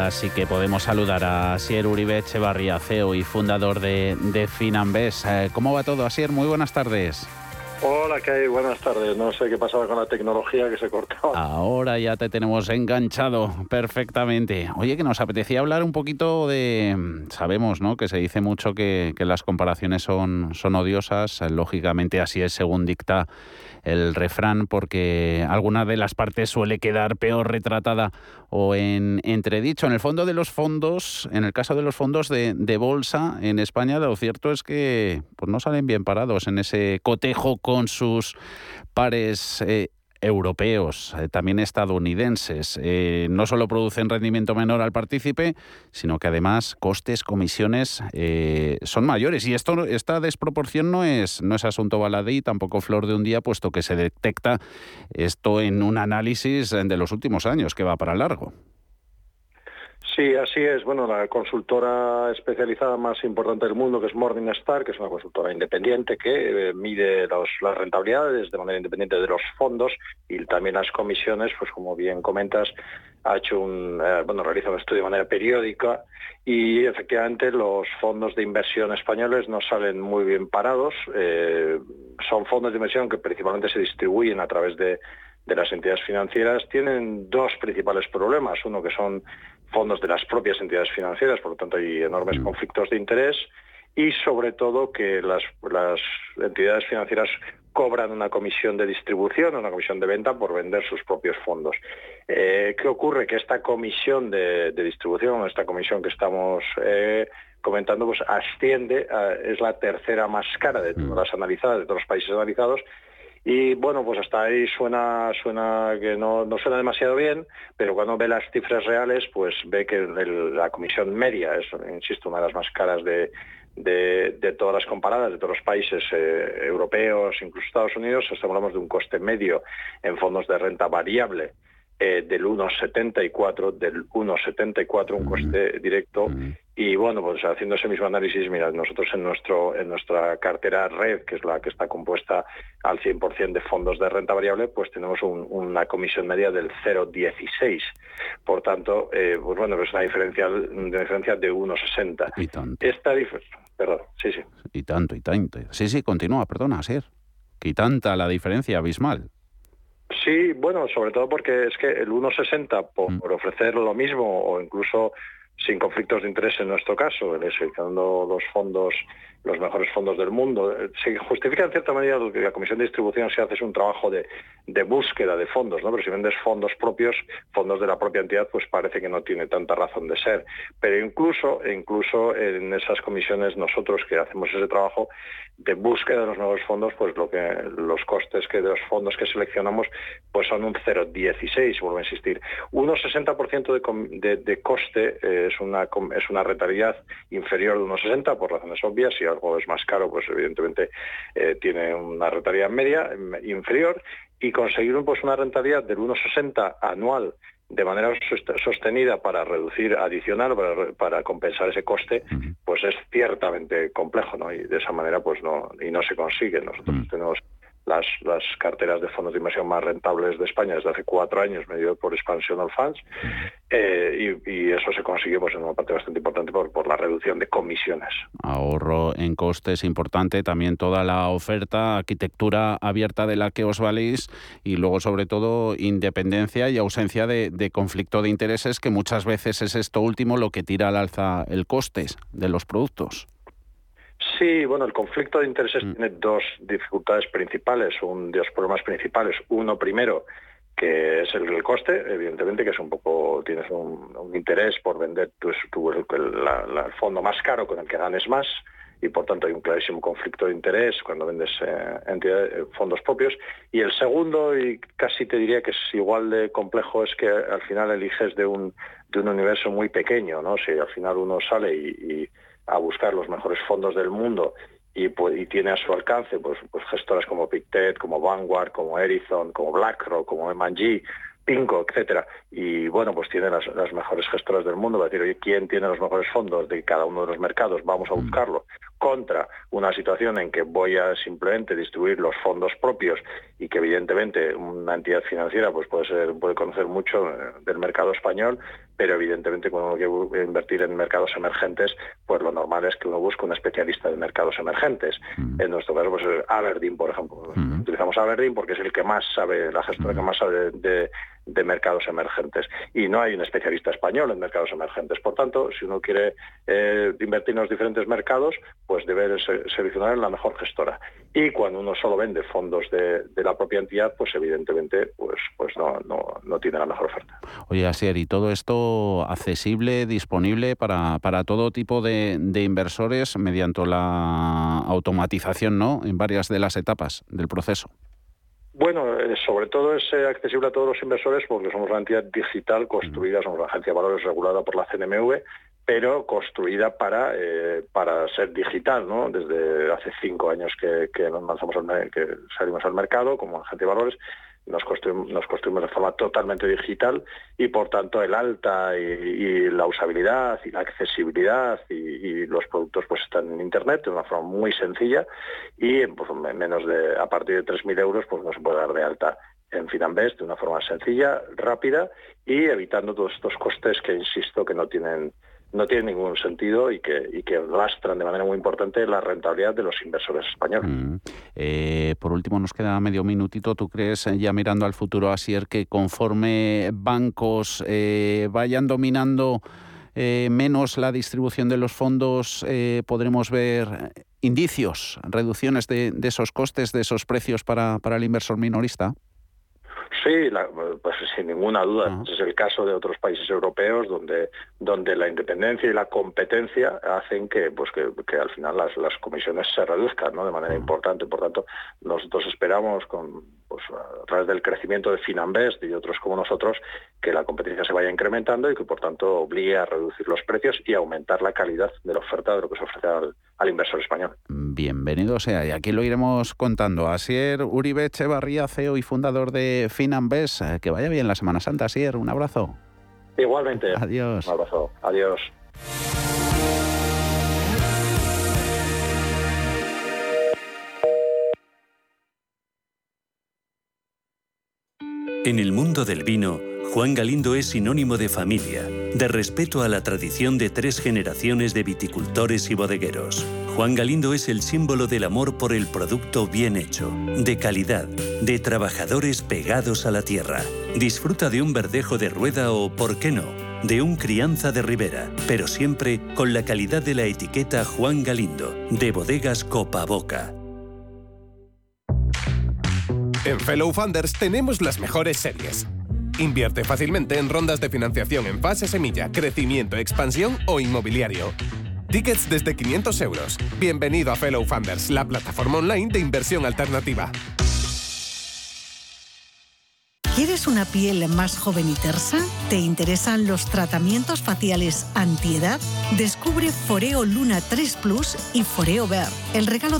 ahora sí que podemos saludar a Asier Uribe Echevarría, CEO y fundador de, de. Eh, ¿Cómo va todo, Asier? Muy buenas tardes. Hola, ¿qué hay? Buenas tardes. No sé qué pasaba con la tecnología que se cortaba. Ahora ya te tenemos enganchado perfectamente. Oye, que nos apetecía hablar un poquito de... Sabemos, ¿no? Que se dice mucho que, que las comparaciones son, son odiosas. Lógicamente así es según dicta el refrán porque alguna de las partes suele quedar peor retratada o en entredicho. En el fondo de los fondos, en el caso de los fondos de, bolsa en España, lo cierto es que pues no salen bien parados en ese cotejo con sus pares eh, europeos, eh, también estadounidenses. Eh, no solo producen rendimiento menor al partícipe, sino que además costes, comisiones son mayores. Y esto, esta desproporción no es, no es asunto baladí, tampoco flor de un día, puesto que se detecta esto en un análisis de los últimos años que va para largo. Sí, así es. Bueno, la consultora especializada más importante del mundo, que es Morningstar, que es una consultora independiente que eh, mide las rentabilidades de manera independiente de los fondos y también las comisiones, pues como bien comentas, ha hecho un, eh, bueno, realiza un estudio de manera periódica y efectivamente los fondos de inversión españoles no salen muy bien parados. Eh, son fondos de inversión que principalmente se distribuyen a través de las entidades financieras tienen dos principales problemas. Uno que son fondos de las propias entidades financieras, por lo tanto hay enormes mm. conflictos de interés y sobre todo que las, entidades financieras cobran una comisión de distribución, una comisión de venta por vender sus propios fondos. Eh, ¿Qué ocurre? Que esta comisión de, distribución, esta comisión que estamos eh, comentando, pues asciende, es la tercera más cara de todas mm. las analizadas, de todos los países analizados, y bueno, pues hasta ahí suena, suena que no, no suena demasiado bien, pero cuando ve las cifras reales, pues ve que la comisión media es, insisto, una de las más caras de, de, todas las comparadas, de todos los países eh, europeos, incluso Estados Unidos, hablamos de un coste medio en fondos de renta variable eh, del 1,74, del 1,74 un coste directo. Y bueno, pues haciendo ese mismo análisis, mira, nosotros en nuestro en nuestra cartera red, que es la que está compuesta al 100% de fondos de renta variable, pues tenemos una comisión media del 0,16. Por tanto, eh, pues bueno, es una diferencia, una diferencia de 1,60. Y tanto. Esta Perdón, sí, sí. Y tanto, y tanto. Sí, sí, continúa, perdona, Ser. Que tanta la diferencia abismal. Sí, bueno, sobre todo porque es que el 1,60 por, mm. por ofrecer lo mismo o incluso sin conflictos de interés en nuestro caso, seleccionando los fondos los mejores fondos del mundo. Eh, se justifica en cierta medida que la Comisión de Distribución se hace es un trabajo de, búsqueda de fondos, ¿no? Pero si vendes fondos propios, fondos de la propia entidad, pues parece que no tiene tanta razón de ser. Pero incluso, incluso en esas comisiones nosotros que hacemos ese trabajo de búsqueda de los nuevos fondos, pues lo que los costes que de los fondos que seleccionamos pues son un 0,16, vuelvo a insistir. Un 60% de, de, coste eh, es una es una rentabilidad inferior de unos 60 por razones obvias y algo es más caro, pues evidentemente eh, tiene una rentabilidad media inferior y conseguir pues, una rentabilidad del 1,60 anual de manera sostenida para reducir adicional, para, para, compensar ese coste, pues es ciertamente complejo, ¿no? Y de esa manera, pues no, y no se consigue. Nosotros tenemos las, las carteras de fondos de inversión más rentables de España desde hace cuatro años, medido por Expansional Funds, eh, y, eso se consigue pues, en una parte bastante importante por, por la reducción de comisiones. Ahorro en costes importante, también toda la oferta, arquitectura abierta de la que os valéis y luego sobre todo independencia y ausencia de, de conflicto de intereses, que muchas veces es esto último lo que tira al alza el coste de los productos. Sí, bueno, el conflicto de intereses mm. tiene dos dificultades principales, un, dos problemas principales. Uno primero, que es el, coste, evidentemente, que es un poco, tienes un, interés por vender tu, el, fondo más caro con el que ganes más y por tanto hay un clarísimo conflicto de interés cuando vendes eh, eh, fondos propios. Y el segundo, y casi te diría que es igual de complejo, es que al final eliges de un, de un universo muy pequeño, ¿no? Si al final uno sale y a buscar los mejores fondos del mundo y, pues, y tiene a su alcance pues, pues gestoras como Pictet, como Vanguard, como Ericsson, como BlackRock, como M&G, Pinco, etcétera. Y bueno, pues tiene las, mejores gestoras del mundo. Va a decir, oye, ¿quién tiene los mejores fondos de cada uno de los mercados? Vamos a mm. buscarlo. Contra una situación en que voy a simplemente distribuir los fondos propios y que evidentemente una entidad financiera pues puede ser puede conocer mucho eh, del mercado español pero evidentemente cuando uno quiere invertir en mercados emergentes pues lo normal es que uno busque un especialista de mercados emergentes mm. en nuestro caso pues Aberdeen por ejemplo mm. utilizamos Aberdeen porque es el que más sabe la gestora que mm. más sabe de, de mercados emergentes. Y no hay un especialista español en mercados emergentes. Por tanto, si uno quiere eh, invertir en los diferentes mercados, pues debe seleccionar la mejor gestora. Y cuando uno solo vende fondos de, la propia entidad, pues evidentemente pues, pues no, no, tiene la mejor oferta. Oye, Asier, ¿y todo esto accesible, disponible para, para todo tipo de, de inversores mediante la automatización ¿no? en varias de las etapas del proceso? Bueno, eh, sobre todo es eh, accesible a todos los inversores porque somos una entidad digital construida, somos una agencia de valores regulada por la CNMV, pero construida para, eh, para ser digital, ¿no? Desde hace cinco años que, que, lanzamos que salimos al mercado como agencia de valores nos construimos, de forma totalmente digital y por tanto el alta y, la usabilidad y la accesibilidad y, los productos pues están en internet de una forma muy sencilla y pues, menos de a partir de 3.000 euros pues no se puede dar de alta en Finambest de una forma sencilla, rápida y evitando todos estos costes que insisto que no tienen no tiene ningún sentido y que, y lastran de manera muy importante la rentabilidad de los inversores españoles. Mm. Eh, por último, nos queda medio minutito. ¿Tú crees, eh, ya mirando al futuro, Asier, que conforme bancos eh, vayan dominando menos la distribución de los fondos, podremos ver indicios, reducciones de, esos costes, de esos precios para el inversor minorista? Sí, pues sin ninguna duda. Es el caso de otros países europeos donde, donde la independencia y la competencia hacen que, pues que, al final las, las comisiones se reduzcan ¿no? de manera importante. Por tanto, nosotros esperamos con, pues, a través del crecimiento de Finambest y otros como nosotros, que la competencia se vaya incrementando y que por tanto obligue a reducir los precios y aumentar la calidad de la oferta de lo que se ofrece al, inversor español. Bienvenido sea, y aquí lo iremos contando. Asier Uribe Echevarría, CEO y fundador de Finambest. Eh, que vaya bien la Semana Santa, Asier. Un abrazo. Igualmente. Adiós. Un abrazo. Adiós. En el mundo del vino, Juan Galindo es sinónimo de familia, de respeto a la tradición de tres generaciones de viticultores y bodegueros. Juan Galindo es el símbolo del amor por el producto bien hecho, de calidad, de trabajadores pegados a la tierra. Disfruta de un verdejo de rueda o, por qué no, de un crianza de ribera, pero siempre con la calidad de la etiqueta Juan Galindo, de bodegas Copa Boca. En Fellow Funders tenemos las mejores series. Invierte fácilmente en rondas de financiación en fase semilla, crecimiento, expansión o inmobiliario. Tickets desde 500 euros. Bienvenido a Fellow Funders, la plataforma online de inversión alternativa. ¿Quieres una piel más joven y tersa? ¿Te interesan los tratamientos faciales antiedad? Descubre Foreo Luna 3 Plus y Foreo Ver, el regalo